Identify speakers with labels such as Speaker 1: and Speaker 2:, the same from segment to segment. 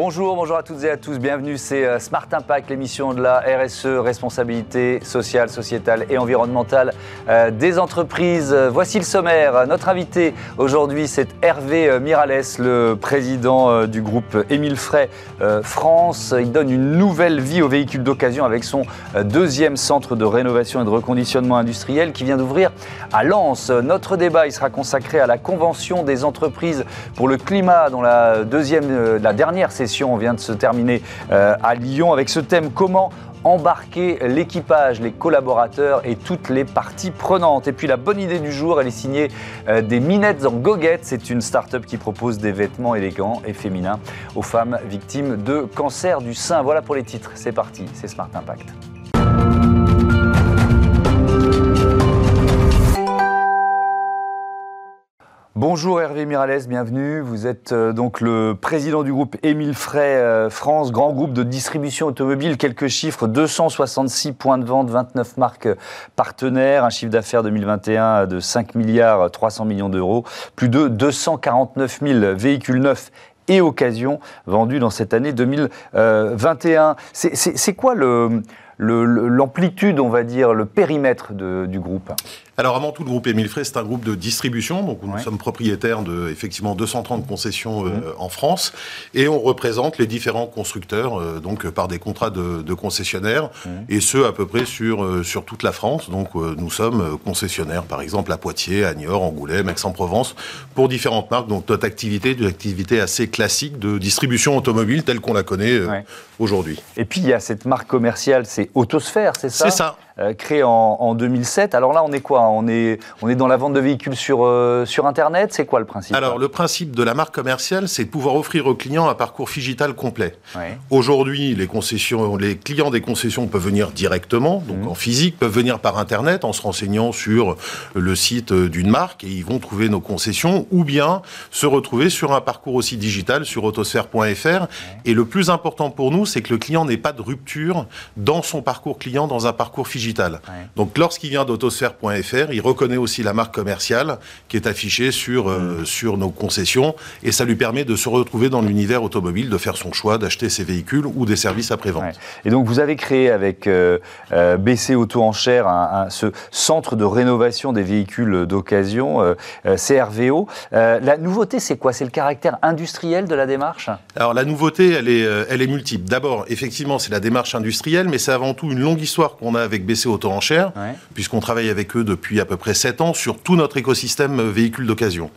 Speaker 1: Bonjour, bonjour à toutes et à tous, bienvenue, c'est euh, Smart Impact, l'émission de la RSE, responsabilité sociale, sociétale et environnementale euh, des entreprises. Voici le sommaire, notre invité aujourd'hui c'est Hervé euh, Mirales, le président du groupe Émile Frey France. Il donne une nouvelle vie aux véhicules d'occasion avec son deuxième centre de rénovation et de reconditionnement industriel qui vient d'ouvrir à Lens. Notre débat il sera consacré à la Convention des entreprises pour le climat dont la deuxième, la dernière session vient de se terminer euh, à Lyon avec ce thème comment embarquer l'équipage, les collaborateurs et toutes les parties prenantes. Et puis la bonne idée du jour, elle est signée euh, des Minettes en goguette. C'est une start-up qui propose des vêtements élégants et féminins aux femmes victimes de cancer du sein. Voilà pour les titres. C'est parti, c'est Smart Impact. Bonjour Hervé Miralles, bienvenue. Vous êtes euh, donc le président du groupe Émile Frey euh, France, grand groupe de distribution automobile. Quelques chiffres 266 points de vente, 29 marques partenaires, un chiffre d'affaires 2021 de 5 milliards 300 millions d'euros, plus de 249 000 véhicules neufs et occasions vendus dans cette année 2021. C'est quoi l'amplitude, on va dire, le périmètre du groupe?
Speaker 2: Alors avant tout, le groupe Émile Frey, c'est un groupe de distribution, donc nous sommes propriétaires de effectivement 230 concessions euh, en France, et on représente les différents constructeurs euh, donc par des contrats de, de concessionnaires, et ce à peu près sur euh, sur toute la France. Donc nous sommes concessionnaires, par exemple à Poitiers, à Niort, Angoulême, Aix-en-Provence, pour différentes marques. Donc notre activité une activité assez classique de distribution automobile telle qu'on la connaît aujourd'hui.
Speaker 1: Et puis il y a cette marque commerciale, c'est Autosphère, c'est ça?
Speaker 2: C'est ça.
Speaker 1: Euh, créé en, en, 2007. Alors là, on est quoi? On est, on est dans la vente de véhicules sur, euh, sur Internet? C'est quoi le principe?
Speaker 2: Alors, le principe de la marque commerciale, c'est de pouvoir offrir aux clients un parcours digital complet. Aujourd'hui, les, concessions, les clients des concessions peuvent venir directement, donc mmh. en physique, peuvent venir par Internet en se renseignant sur le site d'une marque et ils vont trouver nos concessions, ou bien se retrouver sur un parcours aussi digital sur autosphère.fr. Et le plus important pour nous, c'est que le client n'ait pas de rupture dans son parcours client, dans un parcours digital donc lorsqu'il vient d'autosphère.fr, il reconnaît aussi la marque commerciale qui est affichée sur, euh, mm. sur nos concessions et ça lui permet de se retrouver dans l'univers automobile, de faire son choix, d'acheter ses véhicules ou des services après-vente.
Speaker 1: Et donc vous avez créé avec euh, euh, BC Auto Enchères ce centre de rénovation des véhicules d'occasion, CRVO. la nouveauté, c'est quoi? C'est le caractère industriel de la démarche?
Speaker 2: Alors la nouveauté, elle est, elle est multiple. D'abord, effectivement, c'est la démarche industrielle, mais c'est avant tout une longue histoire qu'on a avec BC Auto-enchères, puisqu'on travaille avec eux depuis à peu près 7 ans sur tout notre écosystème euh, véhicules d'occasion.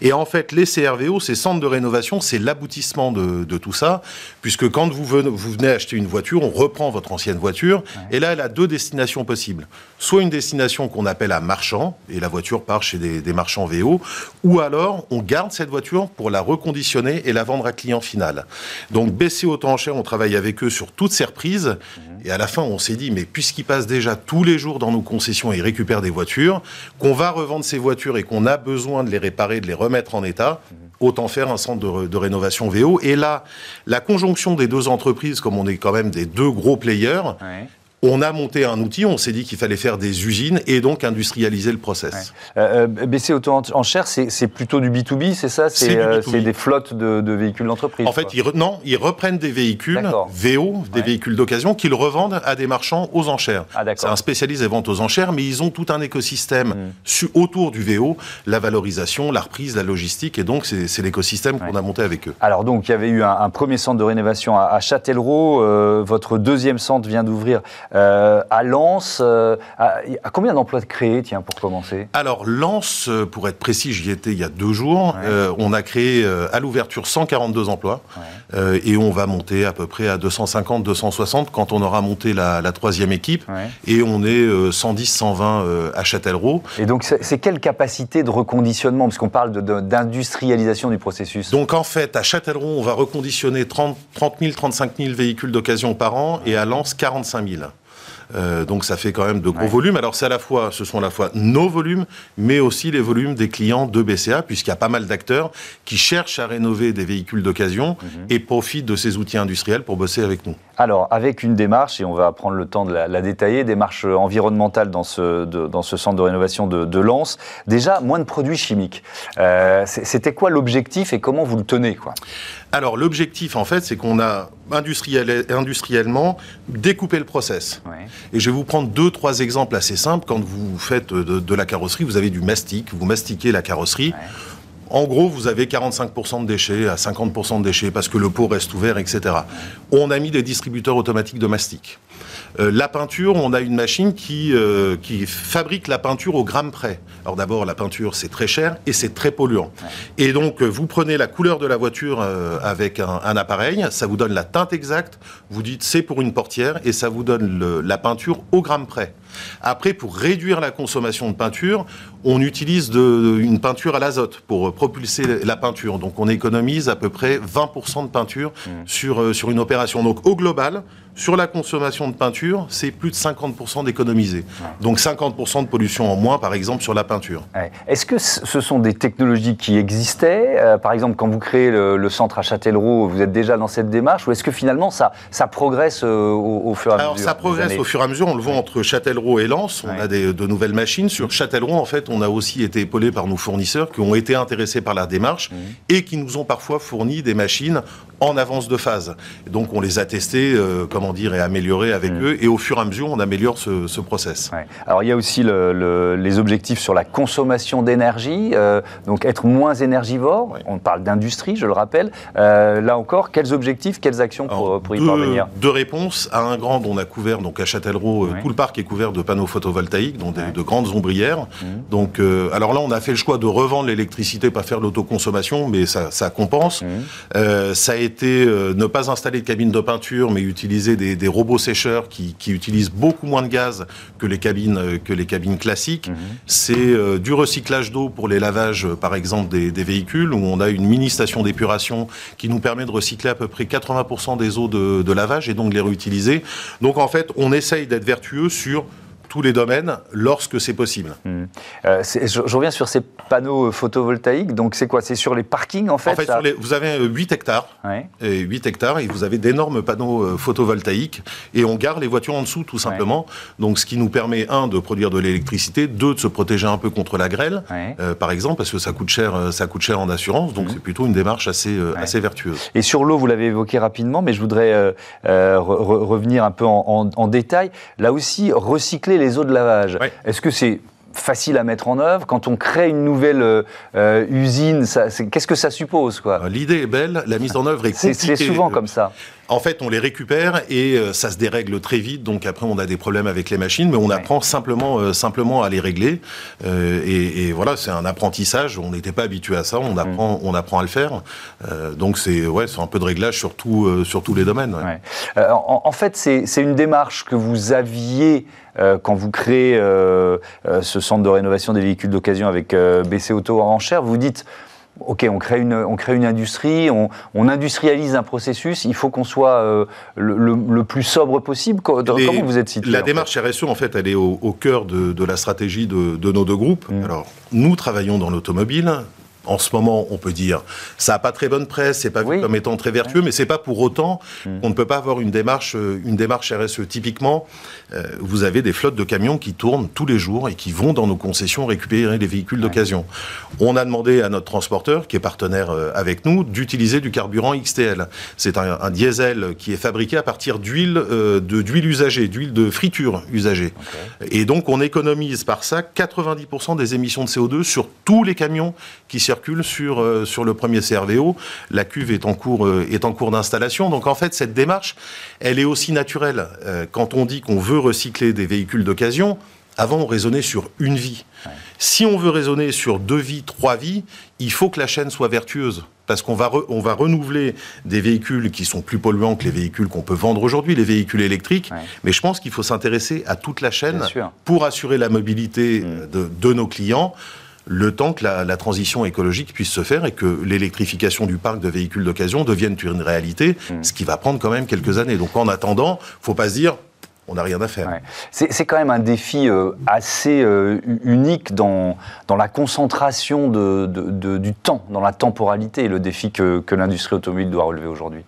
Speaker 2: Et en fait, les CRVO, ces centres de rénovation, c'est l'aboutissement de, tout ça, puisque quand vous venez, vous venez acheter une voiture, on reprend votre ancienne voiture, et là, elle a deux destinations possibles. Soit une destination qu'on appelle à marchand, et la voiture part chez des, marchands VO, ou alors on garde cette voiture pour la reconditionner et la vendre à client final. Donc BC Auto-enchères, on travaille avec eux sur toutes ces reprises, mhm. et à la fin, on s'est dit, mais puisqu'ils passent déjà tous les jours dans nos concessions et ils récupèrent des voitures, qu'on va revendre ces voitures et qu'on a besoin de les réparer, de les remettre en état, autant faire un centre de, rénovation VO. Et là, la conjonction des deux entreprises, comme on est quand même des deux gros players, on a monté un outil, on s'est dit qu'il fallait faire des usines et donc industrialiser le process.
Speaker 1: Euh, euh, BC Auto Enchères, c'est plutôt du B2B, c'est ça? C'est euh, des flottes de, véhicules d'entreprise
Speaker 2: En fait, ils non, ils reprennent des VO, des véhicules d'occasion, qu'ils revendent à des marchands aux enchères. Ah, c'est un spécialiste des ventes aux enchères, mais ils ont tout un écosystème hmm. autour du VO, la valorisation, la reprise, la logistique, et donc c'est l'écosystème qu'on a monté avec eux.
Speaker 1: Alors donc, il y avait eu un, premier centre de rénovation à, Châtellerault, votre deuxième centre vient d'ouvrir euh, à Lens, euh, à, combien d'emplois de créés, tiens, pour commencer?
Speaker 2: Alors, Lens, euh, pour être précis, j'y étais il y a deux jours. on a créé à l'ouverture 142 emplois et on va monter à peu près à 250, 260 quand on aura monté la, troisième équipe. Et on est 110, 120 à Châtellerault.
Speaker 1: Et donc, c'est quelle capacité de reconditionnement? Parce qu'on parle d'industrialisation du processus.
Speaker 2: Donc, en fait, à Châtellerault, on va reconditionner 30, 30 000, 35 000 véhicules d'occasion par an et à Lens, 45 000. Euh, donc ça fait quand même de gros volumes. Alors c'est à la fois, ce sont à la fois nos volumes, mais aussi les volumes des clients de BCA, puisqu'il y a pas mal d'acteurs qui cherchent à rénover des véhicules d'occasion mhm. et profitent de ces outils industriels pour bosser avec nous.
Speaker 1: Alors avec une démarche, et on va prendre le temps de la, détailler, démarche environnementale dans ce, dans ce centre de rénovation de, de Lens, déjà moins de produits chimiques. Euh, c'était quoi l'objectif et comment vous le tenez quoi?
Speaker 2: Alors l'objectif en fait c'est qu'on a industriel, industriellement découpé le process. Et je vais vous prendre deux, trois exemples assez simples. Quand vous faites de, la carrosserie, vous avez du mastic, vous mastiquez la carrosserie. En gros, vous avez 45% de déchets à 50% de déchets parce que le pot reste ouvert, etc. On a mis des distributeurs automatiques de mastic. Euh, la peinture, on a une machine qui, euh, qui fabrique la peinture au gramme près. Alors d'abord, la peinture, c'est très cher et c'est très polluant. Et donc, euh, vous prenez la couleur de la voiture avec un, appareil, ça vous donne la teinte exacte, vous dites c'est pour une portière et ça vous donne la peinture au gramme près. Après, pour réduire la consommation de peinture, on utilise de, une peinture à l'azote pour propulser la peinture. Donc on économise à peu près 20% de peinture mmh. sur, sur une opération. Donc au global, sur la consommation de peinture, c'est plus de 50% d'économisé. Donc 50% de pollution en moins, par exemple, sur la peinture.
Speaker 1: Est-ce que ce sont des technologies qui existaient? Euh, Par exemple, quand vous créez le, centre à Châtellerault, vous êtes déjà dans cette démarche Ou est-ce que finalement, ça, ça progresse euh, au, fur et à mesure
Speaker 2: Alors, ça progresse au fur et à mesure. On le voit entre Châtellerault et Lens. On a des, de nouvelles machines. Sur Châtellerault, en fait, on a aussi été épaulé par nos fournisseurs qui ont été intéressés par la démarche mmh. et qui nous ont parfois fourni des machines en avance de phase. Donc, on les a testés euh, comme dire, et améliorer avec eux. Et au fur et à mesure, on améliore ce, ce process.
Speaker 1: Alors, il y a aussi le, les objectifs sur la consommation d'énergie, euh, donc être moins énergivore. On parle d'industrie, je le rappelle. Euh, là encore, quels objectifs, quelles actions pour, pour y parvenir?
Speaker 2: Deux réponses. À un grand, on a couvert, donc à Châtellerault, tout le parc est couvert de panneaux photovoltaïques, donc de grandes ombrières. Mm. Donc, alors là, on a fait le choix de revendre l'électricité, pas faire l'autoconsommation, mais ça, ça compense. Mm. ça a été ne pas installer de cabine de peinture, mais utiliser des, des, robots sécheurs qui, qui, utilisent beaucoup moins de gaz que les cabines, euh, que les cabines classiques. Mhm. C'est euh, du recyclage d'eau pour les lavages, euh, par exemple, des, des, véhicules, où on a une mini station d'épuration qui nous permet de recycler à peu près 80% des eaux de, de lavage et donc de les réutiliser. Donc en fait, on essaye d'être vertueux sur tous les domaines lorsque c'est possible.
Speaker 1: Hmm. Euh, je, reviens sur ces panneaux euh, photovoltaïques. Donc, c'est quoi? C'est sur les parkings, en fait,
Speaker 2: En fait, vous avez 8 euh, hectares. Et 8 hectares, et vous avez d'énormes panneaux photovoltaïques. Et on gare les voitures en dessous, tout simplement. Donc, ce qui nous permet, un, de produire de l'électricité, deux, de se protéger un peu contre la grêle, par exemple, parce que ça coûte cher, ça coûte cher en assurance. Donc, hmm. c'est plutôt une démarche assez, assez vertueuse.
Speaker 1: Et sur l'eau, vous l'avez évoqué rapidement, mais je voudrais revenir un peu en, en détail. Là aussi, recycler les eaux de lavage. Est-ce que c'est facile à mettre en œuvre Quand on crée une nouvelle euh, usine, qu'est-ce que ça suppose quoi?
Speaker 2: L'idée est belle, la mise en œuvre est
Speaker 1: compliquée. C'est souvent comme ça.
Speaker 2: En fait, on les récupère et euh, ça se dérègle très vite. Donc après, on a des problèmes avec les machines, mais on apprend simplement, simplement à les régler. Et, voilà, c'est un apprentissage. On n'était pas habitué à ça. On apprend, on apprend à le faire. donc c'est ouais, c'est un peu de réglage sur, sur tous les domaines.
Speaker 1: En, en, fait, c'est une démarche que vous aviez euh, quand vous créez euh, euh, ce centre de rénovation des véhicules d'occasion avec BC Auto en enchère, vous dites OK, on crée une, on crée une industrie, on, industrialise un processus, il faut qu'on soit le, plus sobre possible. Comment vous êtes situé
Speaker 2: La démarche RSE, en fait, elle est au, cœur de, la stratégie de, nos deux groupes. Mmh. Alors, nous travaillons dans l'automobile, en ce moment, on peut dire, ça n'a pas très bonne presse, c'est pas vu comme étant très vertueux, mais c'est pas pour autant mm. qu'on ne peut pas avoir une démarche, euh, une démarche RSE. Typiquement, euh, vous avez des flottes de camions qui tournent tous les jours et qui vont dans nos concessions récupérer les véhicules d'occasion. On a demandé à notre transporteur, qui est partenaire euh, avec nous, d'utiliser du carburant XTL. C'est un, diesel qui est fabriqué à partir d'huile de d'huile usagée, d'huile de friture usagée. Et donc, on économise par ça 90% des émissions de CO2 sur tous les camions qui circulent sur, euh, sur le premier CRVO. La cuve est en cours, euh, est en cours d'installation. Donc en fait, cette démarche, elle est aussi naturelle. Euh, quand on dit qu'on veut recycler des véhicules d'occasion, avant, on raisonnait sur une vie. Si on veut raisonner sur deux vies, trois vies, il faut que la chaîne soit vertueuse. Parce qu'on va, on va renouveler des véhicules qui sont plus polluants que les véhicules qu'on peut vendre aujourd'hui, les véhicules électriques. Mais je pense qu'il faut s'intéresser à toute la chaîne pour assurer la mobilité mm. de, de nos clients le temps que la, transition écologique puisse se faire et que l'électrification du parc de véhicules d'occasion devienne une réalité, mmh. ce qui va prendre quand même quelques années. Donc en attendant, faut pas se dire on n'a rien à faire.
Speaker 1: C'est quand même un défi euh, assez euh, unique dans, dans la concentration de, du temps, dans la temporalité, le défi que, que l'industrie automobile doit relever aujourd'hui.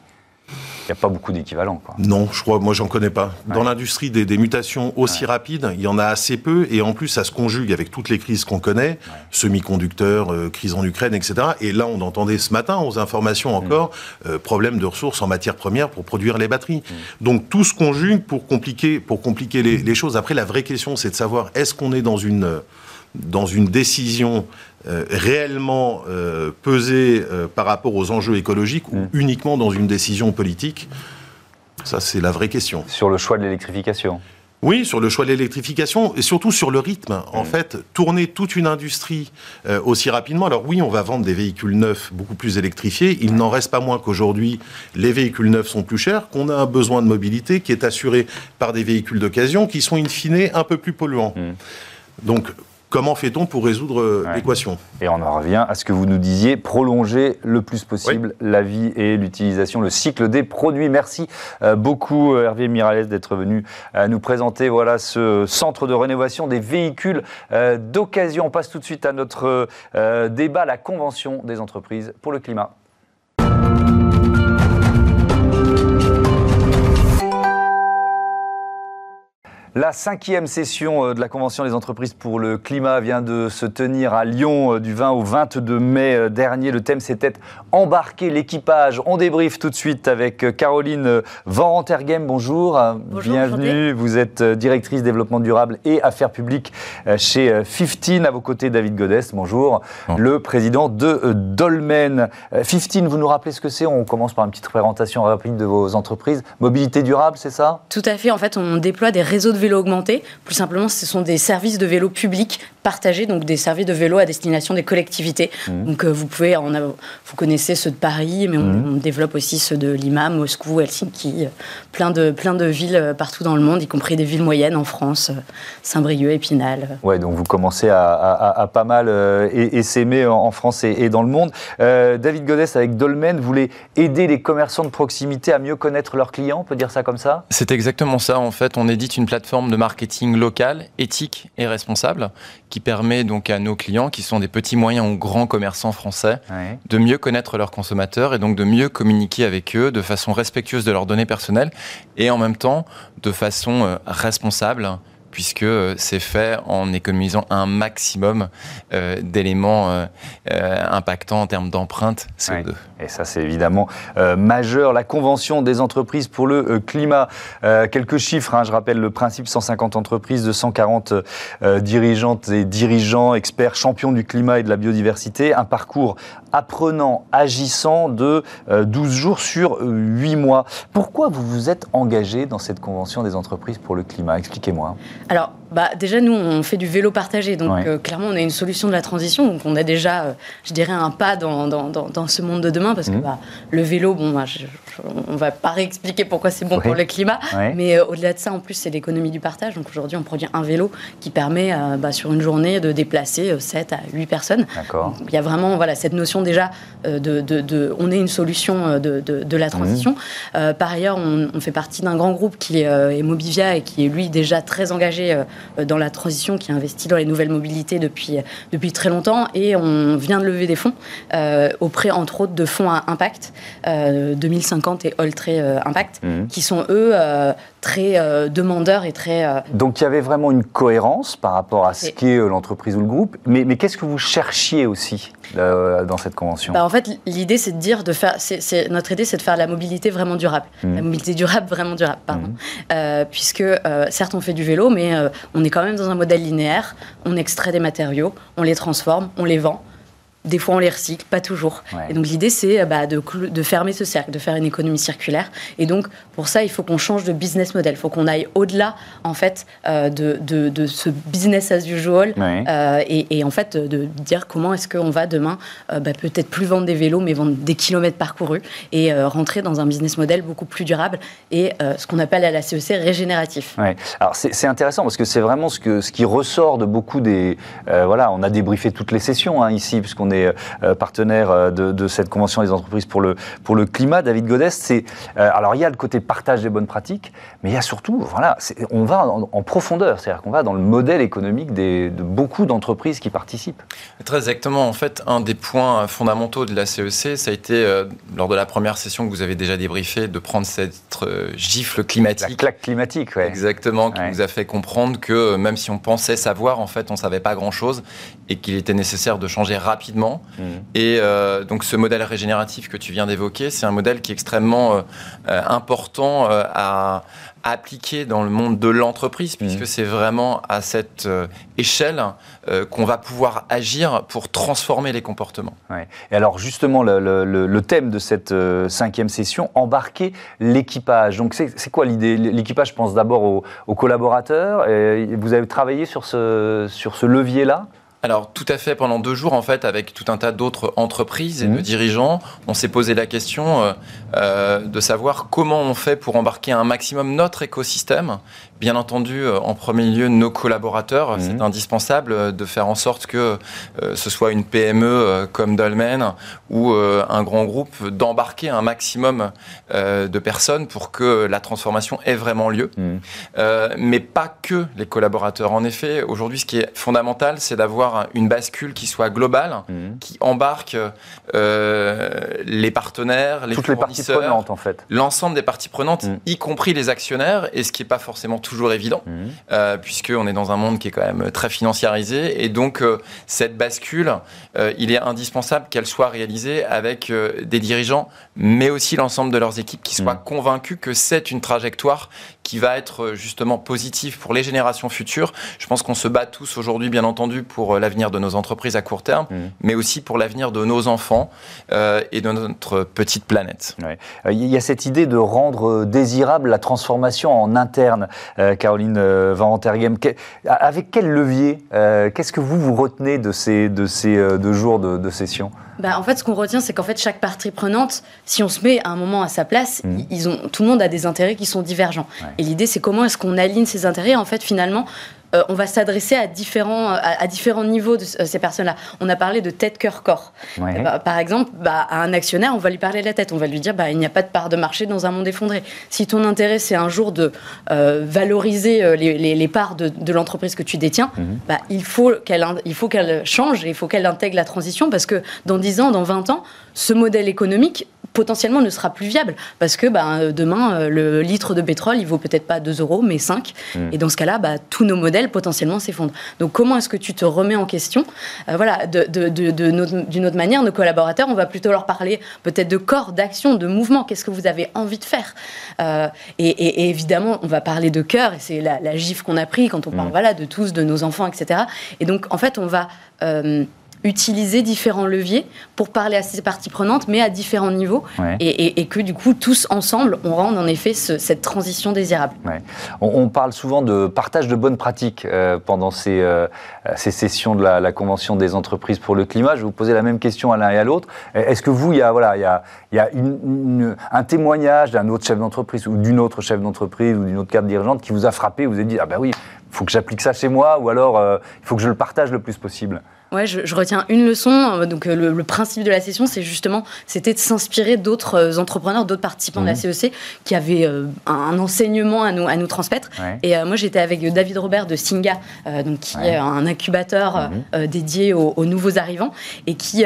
Speaker 1: Il n'y a pas beaucoup d'équivalents.
Speaker 2: Non, je crois, moi j'en connais pas. Dans l'industrie des, mutations aussi rapides, il y en a assez peu, et en plus ça se conjugue avec toutes les crises qu'on connaît, semi-conducteurs, euh, crise en Ukraine, etc. Et là, on entendait ce matin aux informations encore, mm. euh, problème de ressources en matières premières pour produire les batteries. Mm. Donc tout se conjugue pour compliquer, pour compliquer les, les choses. Après, la vraie question, c'est de savoir est-ce qu'on est dans une dans une décision euh, réellement euh, pesée euh, par rapport aux enjeux écologiques ou mm. uniquement dans une décision politique Ça, c'est la vraie question.
Speaker 1: Sur le choix de l'électrification
Speaker 2: oui, sur le choix de l'électrification et surtout sur le rythme. En mm. fait, tourner toute une industrie aussi rapidement. Alors oui, on va vendre des véhicules neufs beaucoup plus électrifiés. Il n'en reste pas moins qu'aujourd'hui, les véhicules neufs sont plus chers, qu'on a un besoin de mobilité qui est assuré par des véhicules d'occasion qui sont in fine un peu plus polluants. Mm. Donc Comment fait-on pour résoudre euh, l'équation?
Speaker 1: Et on en revient à ce que vous nous disiez, prolonger le plus possible la vie et l'utilisation, le cycle des produits. Merci euh, beaucoup euh, Hervé Miralles d'être venu nous présenter voilà, ce centre de rénovation des véhicules d'occasion. On passe tout de suite à notre débat, la Convention des entreprises pour le climat. La cinquième session euh, de la Convention des entreprises pour le climat vient de se tenir à Lyon euh, du 20 au 22 mai euh, dernier. Le thème c'était embarquer l'équipage. On débriefe tout de suite avec Caroline Van Rantergem. Bonjour. Bienvenue. Vous êtes directrice développement durable et affaires publiques chez 15. À vos côtés, David Godest. Bonjour. Le président de Dolmen. 15, vous nous rappelez ce que c'est? On commence par une petite présentation rapide de vos entreprises. Mobilité durable, c'est ça?
Speaker 3: Tout à fait. En fait, on déploie des réseaux de vélo augmenté. Plus simplement, ce sont des services de vélo publics partagés, donc des services de vélo à destination des collectivités. Mmh. Donc euh, vous pouvez, en vous connaissez ceux de Paris, mais mmh. on, développe aussi ceux de Lima, Moscou, Helsinki, euh, plein de, plein de villes euh, partout dans le monde, y compris des villes moyennes en France, Saint-Brieuc, Épinal.
Speaker 1: Ouais, donc vous commencez à, pas mal et, s'aimer en, France et, dans le monde. David Godès, avec Dolmen, voulait aider les commerçants de proximité à mieux connaître leurs clients, on peut dire ça comme ça?
Speaker 4: C'est exactement ça. En fait, on édite une plateforme de marketing local, éthique et responsable, qui permet donc à nos clients, qui sont des petits moyens ou grands commerçants français, de mieux connaître leurs consommateurs et donc de mieux communiquer avec eux de façon respectueuse de leurs données personnelles et en même temps de façon euh, responsable puisque euh, c'est fait en économisant un maximum euh, d'éléments euh, impactants en termes d'empreinte CO2.
Speaker 1: Et ça, c'est évidemment majeur. La Convention des entreprises pour le climat. quelques chiffres, hein. je rappelle le principe 150 entreprises de 140 dirigeantes et dirigeants, experts, champions du climat et de la biodiversité. Un parcours apprenant, agissant de 12 jours sur 8 mois. Pourquoi vous vous êtes engagé dans cette Convention des entreprises pour le climat? Expliquez-moi.
Speaker 3: Bah, déjà, nous, on fait du vélo partagé. Donc, euh, clairement, on a une solution de la transition. Donc, on a déjà, euh, je dirais, un pas dans, dans, dans, ce monde de demain. Parce que mmh. bah, le vélo, bon, bah, on ne va pas réexpliquer pourquoi c'est bon pour le climat. Mais euh, au-delà de ça, en plus, c'est l'économie du partage. Donc, aujourd'hui, on produit un vélo qui permet, bah, sur une journée, de déplacer 7 à 8 personnes. Il y a vraiment voilà, cette notion déjà de, de, On est une solution de, de la transition. Mmh. par ailleurs, on, on fait partie d'un grand groupe qui est Mobivia et qui est, lui, déjà très engagé dans la transition, qui investit dans les nouvelles mobilités depuis, depuis très longtemps. Et on vient de lever des fonds euh, auprès, entre autres, de fonds à impact, 2050 euh, et Oltré Impact, mmh. qui sont, eux, très demandeurs et très...
Speaker 1: Donc il y avait vraiment une cohérence par rapport à ce qu'est l'entreprise ou le groupe. Mais, mais qu'est-ce que vous cherchiez aussi dans cette convention?
Speaker 3: Bah, En fait, l'idée, c'est de dire, de faire, notre idée, c'est de faire la mobilité vraiment durable. Mmh. La mobilité durable, vraiment durable, pardon. Mmh. puisque, certes, on fait du vélo, mais on est quand même dans un modèle linéaire. On extrait des matériaux, on les transforme, on les vend. Des fois, on les recycle, pas toujours. Et donc, l'idée, c'est euh, bah, de, de, fermer ce cercle, de faire une économie circulaire. Et donc, pour ça, il faut qu'on change de business model. Il faut qu'on aille au-delà, en fait, euh, de, de, ce business as usual. Euh, et, en fait, de dire comment est-ce qu'on va demain, bah, peut-être plus vendre des vélos, mais vendre des kilomètres parcourus et rentrer dans un business model beaucoup plus durable et ce qu'on appelle à la CEC régénératif.
Speaker 1: Alors, c'est intéressant parce que c'est vraiment ce, que, ce qui ressort de beaucoup des. voilà, on a débriefé toutes les sessions hein, ici, puisqu'on est partenaire de, cette convention des entreprises pour le, pour le climat. David Godest, c'est alors il y a le côté partage des bonnes pratiques, mais il y a surtout, voilà, on va en, profondeur, c'est-à-dire qu'on va dans le modèle économique des, de beaucoup d'entreprises qui participent.
Speaker 4: Très exactement. En fait, un des points fondamentaux de la CEC, ça a été lors de la première session que vous avez déjà débriefé, de prendre cette gifle climatique. La
Speaker 1: claque climatique, oui.
Speaker 4: Exactement, qui nous a fait comprendre que même si on pensait savoir, en fait, on savait pas grand-chose et qu'il était nécessaire de changer rapidement. Mm. Et euh, donc ce modèle régénératif que tu viens d'évoquer, c'est un modèle qui est extrêmement euh, euh, important à, appliquer dans le monde de l'entreprise, puisque mmh. c'est vraiment à cette échelle qu'on va pouvoir agir pour transformer les comportements.
Speaker 1: Et alors justement, le, thème de cette cinquième session, embarquer l'équipage. Donc c'est quoi l'idée? L'équipage, pense d'abord aux, aux, collaborateurs. Et vous avez travaillé sur ce, sur ce levier-là?
Speaker 4: Alors tout à fait, pendant deux jours en fait, avec tout un tas d'autres entreprises et de mmh. dirigeants, on s'est posé la question euh, de savoir comment on fait pour embarquer un maximum notre écosystème Bien entendu, euh, en premier lieu, nos collaborateurs. Mhm. C'est indispensable euh, de faire en sorte que euh, ce soit une PME comme Dolmen ou un grand groupe, d'embarquer un maximum de personnes pour que la transformation ait vraiment lieu. Mhm. mais pas que les collaborateurs. En effet, aujourd'hui, ce qui est fondamental, c'est d'avoir une bascule qui soit globale, mhm. qui embarque les partenaires, les
Speaker 1: Toutes les parties prenantes, en fait.
Speaker 4: L'ensemble des parties prenantes, y compris les actionnaires, et ce qui n'est pas forcément toujours évident, mmh. euh, puisqu'on est dans un monde qui est quand même très financiarisé. Et donc, euh, cette bascule, euh, il est indispensable qu'elle soit réalisée avec des dirigeants, mais aussi l'ensemble de leurs équipes qui soient mmh. convaincus que c'est une trajectoire qui va être justement positive pour les générations futures. Je pense qu'on se bat tous aujourd'hui, bien entendu, pour l'avenir de nos entreprises à court terme, mmh. mais aussi pour l'avenir de nos enfants et de notre petite planète.
Speaker 1: Il y a cette idée de rendre désirable la transformation en interne. Euh, Caroline euh, Van Antergem. Avec quel levier euh, Qu'est-ce que vous vous retenez de ces, de ces deux jours de, session?
Speaker 3: Bah, en fait, ce qu'on retient, c'est qu'en fait, chaque partie prenante, si on se met à un moment à sa place, mmh. ils ont, tout le monde a des intérêts qui sont divergents. Et l'idée, c'est comment est-ce qu'on aligne ces intérêts, en fait, finalement, euh, on va s'adresser à différents, à, différents niveaux de euh, ces personnes-là. On a parlé de tête, cœur, corps. Bah, par exemple, bah, à un actionnaire, on va lui parler de la tête. On va lui dire, bah, il n'y a pas de part de marché dans un monde effondré. Si ton intérêt, c'est un jour de euh, valoriser les, parts de, l'entreprise que tu détiens, mhm. bah, il faut qu'elle change et il faut qu'elle intègre la transition parce que dans 10 ans, dans 20 ans, ce modèle économique potentiellement ne sera plus viable parce que bah, demain, euh, le litre de pétrole, il vaut peut-être pas 2 euros, mais 5. Mm. Et dans ce cas-là, bah, tous nos modèles potentiellement s'effondrent. Donc comment est-ce que tu te remets en question? Euh, Voilà, d'une autre manière, nos collaborateurs, on va plutôt leur parler peut-être de corps, d'action, de mouvement. Qu'est-ce que vous avez envie de faire? Euh, et, évidemment, on va parler de cœur, et c'est la, la gifle qu'on a pris quand on parle mm. voilà, de tous, de nos enfants, etc. Et donc, en fait, on va utiliser différents leviers pour parler à ces parties prenantes, mais à différents niveaux, et, que du coup, tous ensemble, on rende en effet cette transition désirable.
Speaker 1: On, parle souvent de partage de bonnes pratiques euh, pendant ces, euh, ces, sessions de la, Convention des entreprises pour le climat. Je vais vous poser la même question à l'un et à l'autre. Est-ce que vous, il y a, voilà, il y a, il y a un témoignage d'un autre chef d'entreprise ou d'une autre chef d'entreprise ou d'une autre cadre dirigeante qui vous a frappé, vous avez dit, ah ben oui, il faut que j'applique ça chez moi, ou alors euh, il faut que je le partage le plus possible
Speaker 3: Ouais, je, retiens une leçon. Euh, donc euh, le, principe de la session, c'est justement, c'était de s'inspirer d'autres euh, entrepreneurs, d'autres participants de la. CEC qui avaient un, enseignement à nous, à nous transmettre. Et moi, j'étais avec David Robert de Singa, donc qui est un incubateur mhm. dédié aux, nouveaux arrivants, et qui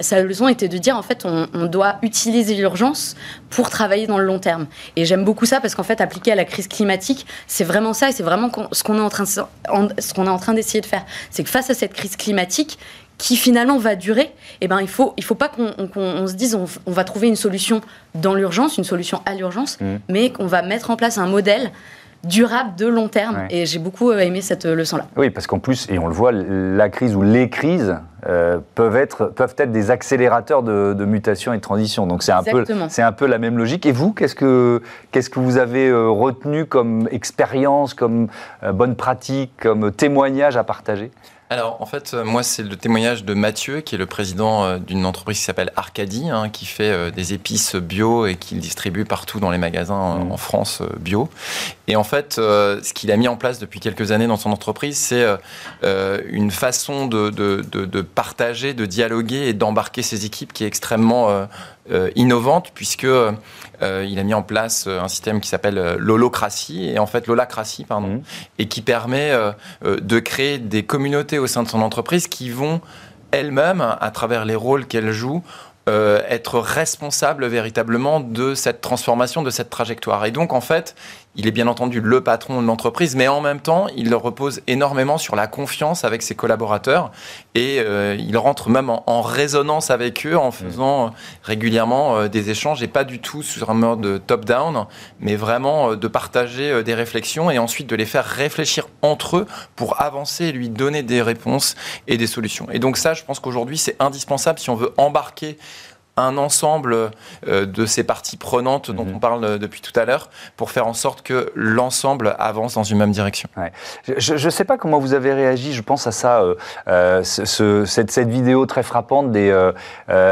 Speaker 3: sa leçon était de dire en fait, on, on doit utiliser l'urgence pour travailler dans le long terme. Et j'aime beaucoup ça parce qu'en fait, appliqué à la crise climatique, c'est vraiment ça, et c'est vraiment ce qu'on est en train, ce qu'on est en train d'essayer de faire. C'est que face à cette crise climatique qui finalement va durer, eh ben, il ne faut, il faut pas qu'on se dise on, on, va trouver une solution dans l'urgence, une solution à l'urgence, mmh. mais qu'on va mettre en place un modèle durable de long terme. Et j'ai beaucoup euh, aimé cette euh, leçon-là.
Speaker 1: Oui, parce qu'en plus, et on le voit, la crise ou les crises euh, peuvent, être, peuvent être des accélérateurs de, mutation et de transition. Donc c'est un, peu, un peu la même logique. Et vous, qu'est-ce que, qu'est-ce que vous avez retenu comme expérience, comme bonne pratique, comme témoignage à partager?
Speaker 4: Alors, en fait, euh, moi, c'est le témoignage de Mathieu, qui est le président euh, d'une entreprise qui s'appelle Arcadie, hein, qui fait euh, des épices bio et qui distribue partout dans les magasins mmh. en France bio. Et en fait, ce qu'il a mis en place depuis quelques années dans son entreprise, c'est une façon de, de, de, de, partager, de dialoguer et d'embarquer ses équipes qui est extrêmement euh, innovante puisque euh, il a mis en place euh, un système qui s'appelle l'holocratie et en fait l'holacratie pardon mmh. et qui permet de créer des communautés au sein de son entreprise qui vont elles-mêmes à travers les rôles qu'elles jouent euh, être responsable véritablement de cette transformation, de cette trajectoire. Et donc, en fait, il est bien entendu le patron de l'entreprise, mais en même temps, il repose énormément sur la confiance avec ses collaborateurs et euh, il rentre même en, résonance avec eux en mmh. faisant régulièrement euh, des échanges et pas du tout sur un mode top-down, mais vraiment de partager des réflexions et ensuite de les faire réfléchir entre eux pour avancer et lui donner des réponses et des solutions. Et donc ça, je pense qu'aujourd'hui, c'est indispensable si on veut embarquer un ensemble euh, de ces parties prenantes dont mhm. on parle euh, depuis tout à l'heure pour faire en sorte que l'ensemble avance dans une même direction.
Speaker 1: Je ne sais pas comment vous avez réagi, je pense à ça, euh, cette, vidéo très frappante des,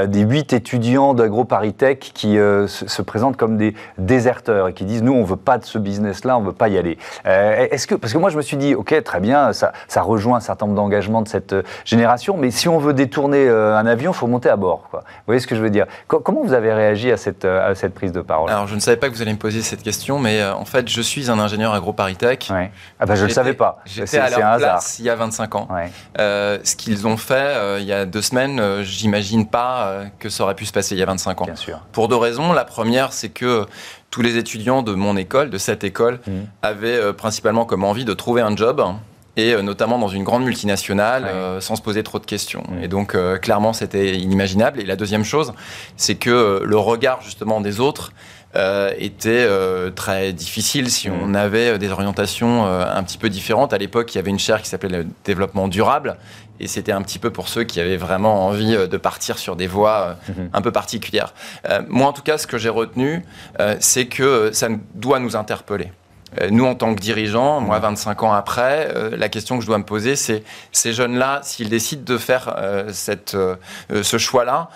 Speaker 1: des 8 étudiants d'AgroParisTech qui se, présentent comme des déserteurs et qui disent nous on veut pas de ce business-là, on veut pas y aller. Est-ce que parce que moi je me suis dit ok très bien, ça, ça rejoint un certain nombre d'engagements de cette génération, mais si on veut détourner un avion, il faut monter à bord. Quoi. Vous voyez ce que je veux dire Comment vous avez réagi à cette, euh, à cette prise de parole?
Speaker 4: Alors, je ne savais pas que vous alliez me poser cette question, mais euh, en fait, je suis un ingénieur AgroParisTech.
Speaker 1: Ouais. Ah ben, je ne le savais pas.
Speaker 4: J'étais à leur place il y a 25 ans. Euh, ce qu'ils ont fait il y a deux semaines, j'imagine pas que ça aurait pu se passer il y a 25 ans.
Speaker 1: Bien sûr.
Speaker 4: Pour deux raisons. La première, c'est que tous les étudiants de mon école, de cette école, mmh. avaient principalement comme envie de trouver un job et euh, notamment dans une grande multinationale, euh, sans se poser trop de questions. Et donc, euh, clairement, c'était inimaginable. Et la deuxième chose, c'est que le regard justement des autres était très difficile si on avait des orientations un petit peu différentes. À l'époque, il y avait une chaire qui s'appelait le développement durable, et c'était un petit peu pour ceux qui avaient vraiment envie de partir sur des voies mm-hmm. un peu particulières. moi, en tout cas, ce que j'ai retenu, c'est que ça doit nous interpeller. Euh, nous, en tant que dirigeants, moi, 25 ans après, euh, la question que je dois me poser, c'est ces jeunes-là, s'ils décident de faire euh, cette, ce choix-là,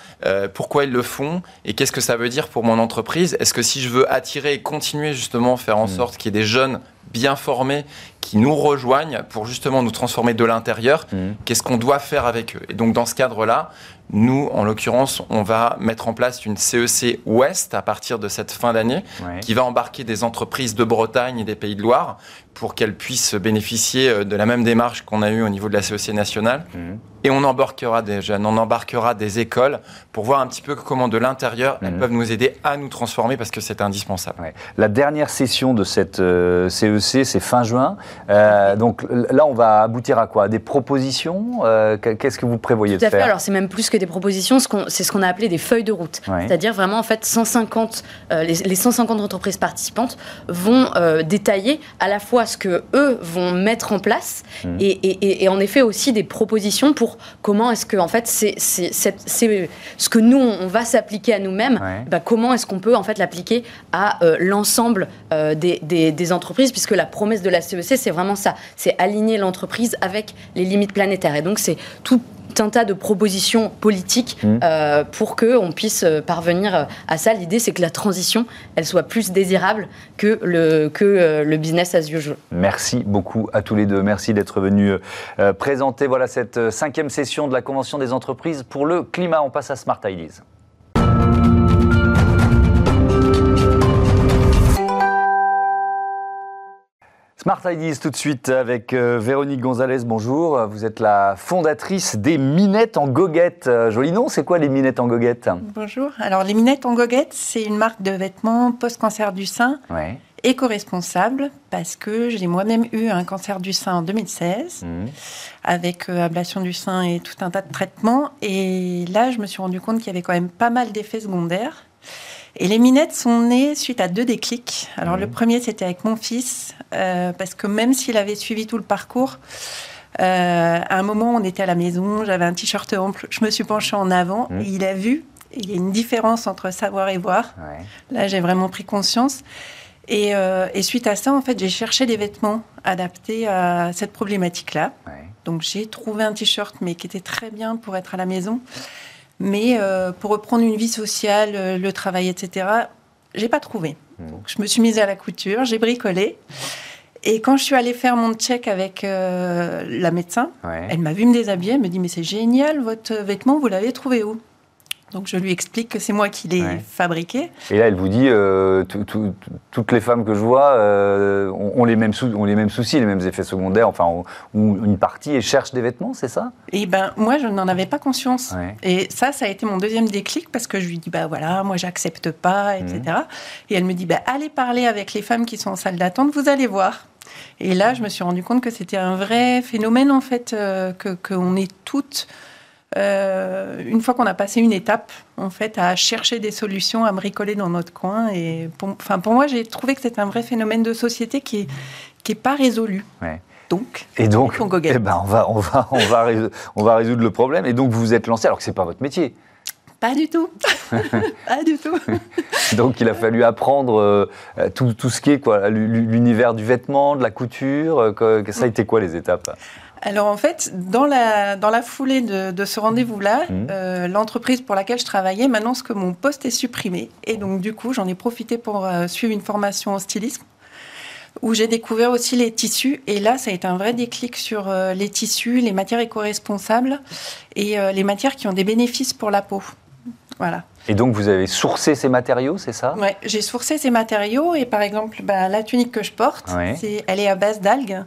Speaker 4: pourquoi ils le font et qu'est-ce que ça veut dire pour mon entreprise? Est-ce que si je veux attirer et continuer justement faire en mmh. sorte qu'il y ait des jeunes bien formés qui nous rejoignent pour justement nous transformer de l'intérieur, mmh. qu'est-ce qu'on doit faire avec eux? Et donc dans ce cadre-là, nous, en l'occurrence, on va mettre en place une CEC Ouest à partir de cette fin d'année, qui va embarquer des entreprises de Bretagne et des Pays de Loire pour qu'elles puissent bénéficier euh, de la même démarche qu'on a eue au niveau de la CEC nationale. Mmh. Et on embarquera des jeunes, on embarquera des écoles pour voir un petit peu comment de l'intérieur elles mmh. peuvent nous aider à nous transformer parce que c'est indispensable.
Speaker 1: La dernière session de cette CEC, euh, c'est fin juin. Euh, donc là, on va aboutir à quoi? Des propositions? Qu'est-ce que vous prévoyez
Speaker 3: Tout
Speaker 1: de faire?
Speaker 3: Alors c'est même plus que des propositions, c'est ce qu'on a appelé des feuilles de route. C'est-à-dire vraiment en fait 150, les, les, 150 entreprises participantes vont détailler à la fois ce que eux vont mettre en place mmh. et, en effet aussi des propositions pour comment est-ce que en fait c'est ce que nous on va s'appliquer à nous-mêmes. Bah, comment est-ce qu'on peut en fait l'appliquer à euh, l'ensemble euh, des, des, entreprises puisque la promesse de la CEC c'est vraiment ça, c'est aligner l'entreprise avec les limites planétaires et donc c'est tout un tas de propositions politiques mmh. euh, pour qu'on puisse euh, parvenir euh, à ça. L'idée, c'est que la transition, elle soit plus désirable que le, que le business as usual.
Speaker 1: Merci beaucoup à tous les deux. Merci d'être venus présenter voilà, cette cinquième session de la Convention des entreprises pour le climat. On passe à Smart Ideas. Smart Ideas tout de suite avec euh, Véronique Gonzalez, bonjour. Vous êtes la fondatrice des Minettes en goguette. Euh, joli nom, c'est quoi les Minettes en goguette?
Speaker 5: Bonjour. Alors les Minettes en goguette, c'est une marque de vêtements post-cancer du sein. éco-responsable parce que j'ai moi-même eu un cancer du sein en 2016 mmh. avec euh, ablation du sein et tout un tas de traitements. Et là, je me suis rendu compte qu'il y avait quand même pas mal d'effets secondaires. Et les minettes sont nées suite à deux déclics. Alors le premier, c'était avec mon fils, euh, parce que même s'il avait suivi tout le parcours, euh, à un moment, on était à la maison, j'avais un t-shirt ample, je me suis penchée en avant, mmh. et il a vu. Il y a une différence entre savoir et voir. Là, j'ai vraiment pris conscience. Et, euh, et, suite à ça, en fait, j'ai cherché des vêtements adaptés à cette problématique-là. Donc j'ai trouvé un t-shirt, mais qui était très bien pour être à la maison. Mais euh, pour reprendre une vie sociale, le travail, etc., j'ai pas trouvé. Mmh. je me suis mise à la couture, j'ai bricolé. Et quand je suis allée faire mon check avec la médecin, elle m'a vu me déshabiller, elle me dit mais c'est génial, votre vêtement, vous l'avez trouvé où? Donc je lui explique que c'est moi qui l'ai fabriqué.
Speaker 1: Et là, elle vous dit, euh, toutes les femmes que je vois euh, ont, les mêmes ont les mêmes soucis, les mêmes effets secondaires, enfin, ou une partie, et cherchent des vêtements, c'est ça?
Speaker 5: Et ben moi, je n'en avais pas conscience. Et ça, ça a été mon deuxième déclic parce que je lui dis, bah voilà, moi, j'accepte pas, etc. Mmh. Et elle me dit, bah allez parler avec les femmes qui sont en salle d'attente, vous allez voir. Et là, je me suis rendu compte que c'était un vrai phénomène, en fait, euh, que qu'on est toutes euh, une fois qu'on a passé une étape, en fait, à chercher des solutions, à bricoler dans notre coin. Et pour, enfin, pour moi, j'ai trouvé que c'est un vrai phénomène de société qui est, qui est pas résolu. Donc,
Speaker 1: et donc, eh ben, on va, on va, on va, résoudre, on va résoudre le problème. Et donc, vous vous êtes lancé, alors que c'est pas votre métier.
Speaker 5: Pas du tout. pas du tout.
Speaker 1: Donc il a fallu apprendre euh, tout, tout, ce qui est quoi, l'univers du vêtement, de la couture. Euh, ça a été quoi les étapes
Speaker 5: alors en fait, dans la, dans la foulée de, ce rendez-vous-là, mmh. euh, l'entreprise pour laquelle je travaillais m'annonce que mon poste est supprimé. Et donc du coup, j'en ai profité pour euh, suivre une formation en stylisme où j'ai découvert aussi les tissus. Et là, ça a été un vrai déclic sur euh, les tissus, les matières éco-responsables et les matières qui ont des bénéfices pour la peau. Voilà.
Speaker 1: Et donc, vous avez sourcé ces matériaux, c'est ça?
Speaker 5: Oui, j'ai sourcé ces matériaux. Et par exemple, bah, la tunique que je porte, elle est à base d'algues.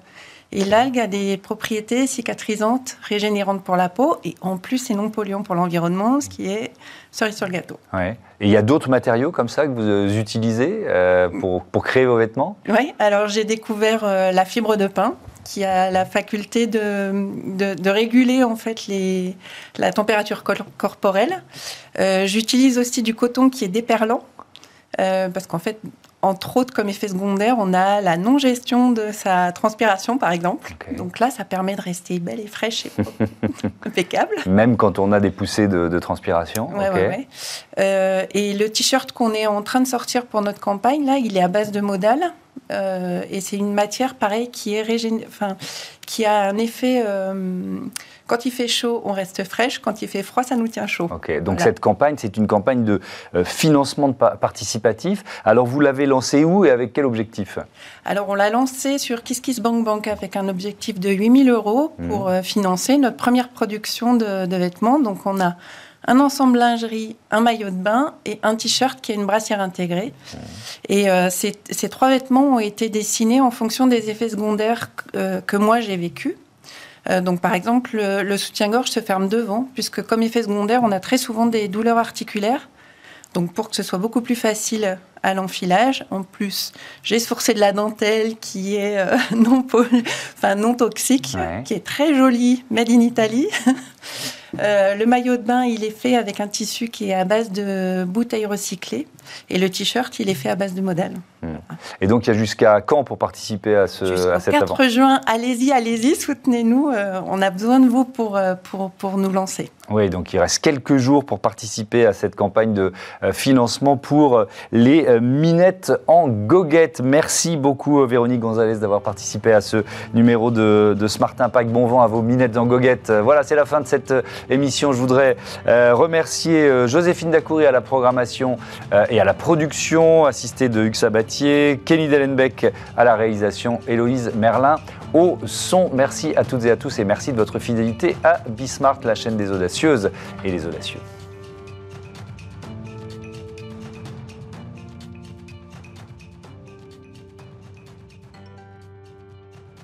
Speaker 5: Et l'algue a des propriétés cicatrisantes, régénérantes pour la peau, et en plus, c'est non polluant pour l'environnement, ce qui est cerise sur le gâteau.
Speaker 1: Ouais. Et il y a d'autres matériaux comme ça que vous euh, utilisez euh, pour, pour, créer vos vêtements?
Speaker 5: Oui, alors j'ai découvert euh, la fibre de pin qui a la faculté de, de, réguler en fait les, la température corporelle. J'utilise aussi du coton qui est déperlant. parce qu'en fait, entre autres, comme effet secondaire, on a la non-gestion de sa transpiration, par exemple. Donc là, ça permet de rester belle et fraîche et impeccable.
Speaker 1: Même quand on a des poussées de, transpiration.
Speaker 5: Ouais, euh, et le t-shirt qu'on est en train de sortir pour notre campagne, là, il est à base de modal. Euh, et c'est une matière, pareil, qui, est enfin, qui a un effet... Euh, quand il fait chaud, on reste fraîche. Quand il fait froid, ça nous tient chaud.
Speaker 1: Ok, donc cette campagne, c'est une campagne de euh, financement de participatif. Alors vous l'avez lancée où et avec quel objectif?
Speaker 5: Alors on l'a lancée sur KissKissBankBank avec un objectif de 8000 euros pour mmh. euh, financer notre première production de, vêtements. Donc on a un ensemble lingerie, un maillot de bain et un t-shirt qui a une brassière intégrée. Et euh, ces, trois vêtements ont été dessinés en fonction des effets secondaires que moi j'ai vécus. Euh, donc, par exemple, le, soutien-gorge se ferme devant, puisque comme effet secondaire, on a très souvent des douleurs articulaires. Donc, pour que ce soit beaucoup plus facile à l'enfilage, en plus, j'ai sourcé de la dentelle qui est euh, non, enfin, non toxique, qui est très jolie, made in Italy. Euh, le maillot de bain, il est fait avec un tissu qui est à base de bouteilles recyclées. Et le t-shirt, il est fait à base de modèle. Hmm.
Speaker 1: Et donc, il y a jusqu'à quand pour participer à, ce, à
Speaker 5: cet 4 juin, allez-y, allez-y, soutenez-nous. Euh, on a besoin de vous pour, pour, pour, nous lancer.
Speaker 1: Oui, donc il reste quelques jours pour participer à cette campagne de financement pour les minettes en goguette. Merci beaucoup, Véronique Gonzalez, d'avoir participé à ce numéro de, Smart Impact. Bon vent à vos minettes en goguette. Voilà, c'est la fin de cette émission. Je voudrais euh, remercier euh, Joséphine Dacoury à la programmation euh, et à la production, assistée de Hugues Sabatier, Kenny Dellenbeck à la réalisation, Héloïse Merlin au son. Merci à toutes et à tous et merci de votre fidélité à Bismart, la chaîne des audacieuses et les audacieux.